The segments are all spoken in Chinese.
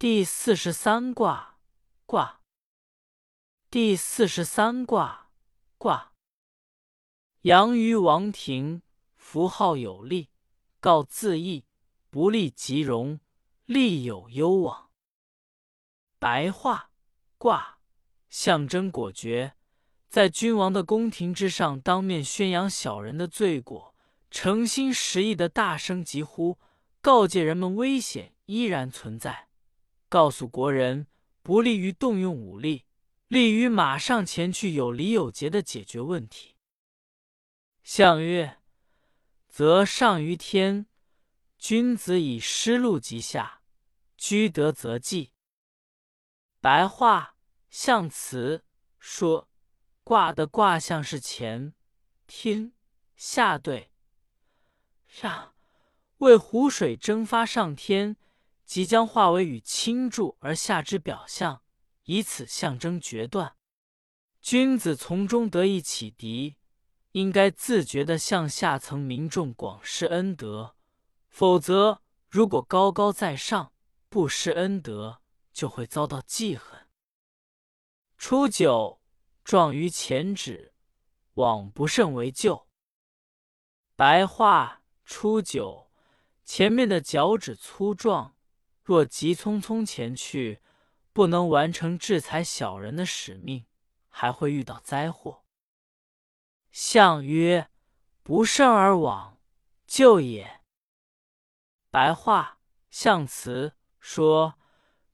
第四十三卦卦。第四十三卦卦。阳于王庭，符号有力，告自义，不利即荣，利有攸往。白话卦象征果决，在君王的宫廷之上当面宣扬小人的罪过，诚心实意的大声疾呼，告诫人们危险依然存在，告诉国人不利于动用武力，利于马上前去有理有节的解决问题。象曰：则上于天，君子以失禄及下，居德则济。白话象辞说，卦的卦象是前、天、下对上，为湖水蒸发上天，即将化为雨倾注而下之表象，以此象征决断。君子从中得以启迪。应该自觉地向下层民众广施恩德，否则，如果高高在上不施恩德，就会遭到记恨。初九，状于前指，往不胜为咎。白话：初九，前面的脚趾粗壮，若急匆匆前去，不能完成制裁小人的使命，还会遇到灾祸。象曰：“不胜而往，救也。”白话象辞说：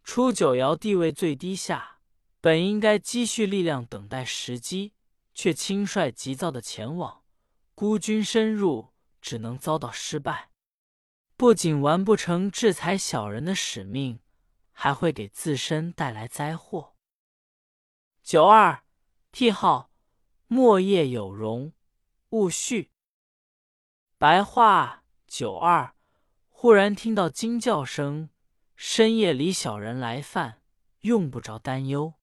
初九爻地位最低下，本应该积蓄力量等待时机，却轻率急躁的前往，孤军深入，只能遭到失败。不仅完不成制裁小人的使命，还会给自身带来灾祸。九二替号。莫夜有容，勿续。白话九二，忽然听到惊叫声，深夜里小人来犯，用不着担忧。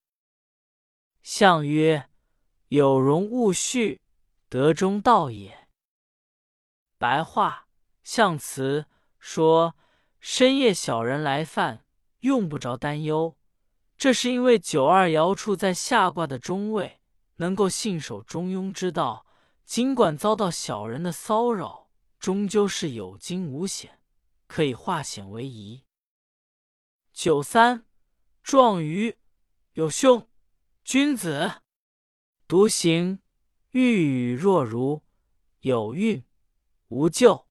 象曰：有容勿续，德中道也。白话象辞说，深夜小人来犯，用不着担忧，这是因为九二爻处在下卦的中位。能够信守中庸之道，尽管遭到小人的骚扰，终究是有惊无险，可以化险为夷。九三，壮于有凶，君子独行，欲与若如，有孕无咎。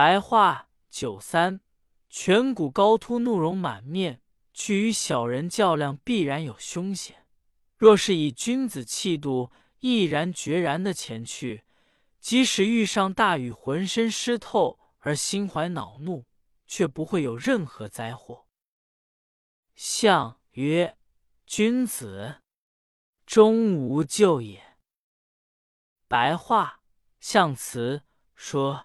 白话：九三，颧骨高凸，怒容满面，去与小人较量，必然有凶险。若是以君子气度，毅然决然的前去，即使遇上大雨，浑身湿透而心怀恼怒，却不会有任何灾祸。象曰：君子终无咎也。白话象辞说：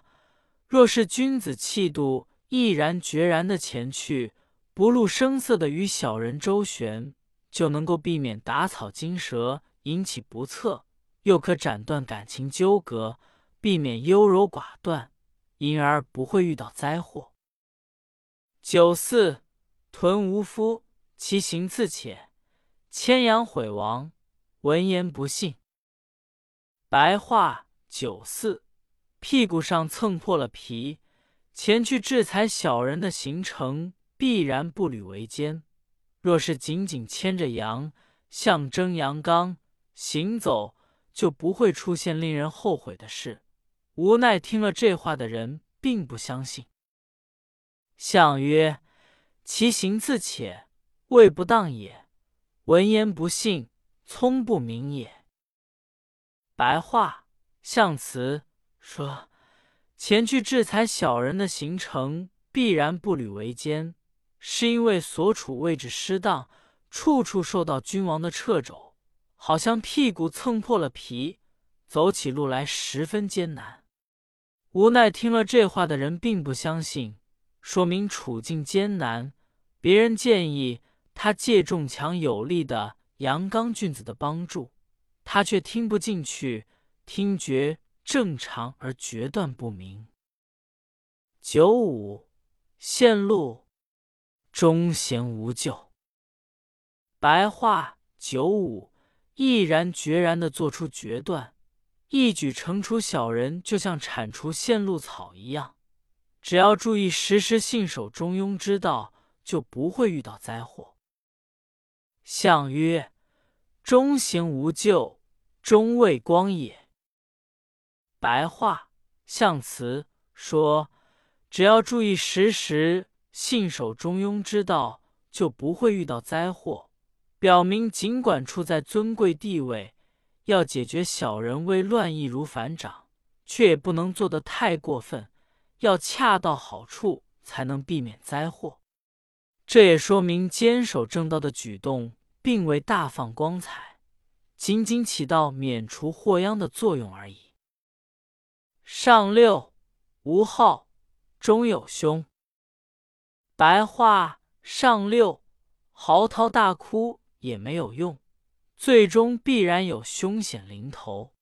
若是君子气度，毅然决然的前去，不露声色的与小人周旋。就能够避免打草惊蛇，引起不测，又可斩断感情纠葛，避免优柔寡断，因而不会遇到灾祸。九四，豚无夫，其行自且，牵羊毁亡，闻言不信。白话：九四，屁股上蹭破了皮，前去制裁小人的行程必然步履维艰。若是紧紧牵着羊，象征阳刚行走，就不会出现令人后悔的事。无奈听了这话的人并不相信。象曰：“其行自且，谓不当也；闻言不信，聪不明也。”白话象辞说：前去制裁小人的行程，必然步履维艰。是因为所处位置失当，处处受到君王的掣肘，好像屁股蹭破了皮，走起路来十分艰难。无奈听了这话的人并不相信，说明处境艰难。别人建议他借重强有力的阳刚俊子的帮助，他却听不进去，听觉正常而决断不明。九五，线路。忠贤无咎。白话九五，毅然决然的做出决断，一举惩处小人，就像铲除线路草一样。只要注意时时信守中庸之道，就不会遇到灾祸。相曰：忠行无咎，终未光也。白话象辞说：只要注意时时信守中庸之道，就不会遇到灾祸。表明尽管处在尊贵地位，要解决小人为乱易如反掌，却也不能做得太过分，要恰到好处，才能避免灾祸。这也说明坚守正道的举动。并未大放光彩，仅仅起到免除祸殃的作用而已。上六，无号，终有凶。白话：上六，嚎啕大哭也没有用，最终必然有凶险临头。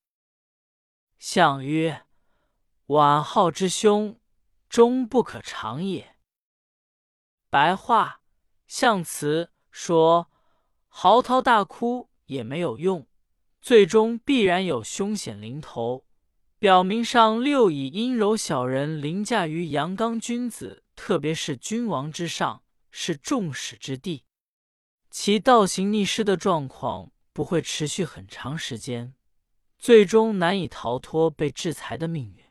相曰：晚号之凶，终不可长也。白话：象辞说。嚎啕大哭也没有用，最终必然有凶险临头，表明上六以阴柔小人凌驾于阳刚君子，特别是君王之上，是众矢之的。其倒行逆施的状况不会持续很长时间，最终难以逃脱被制裁的命运。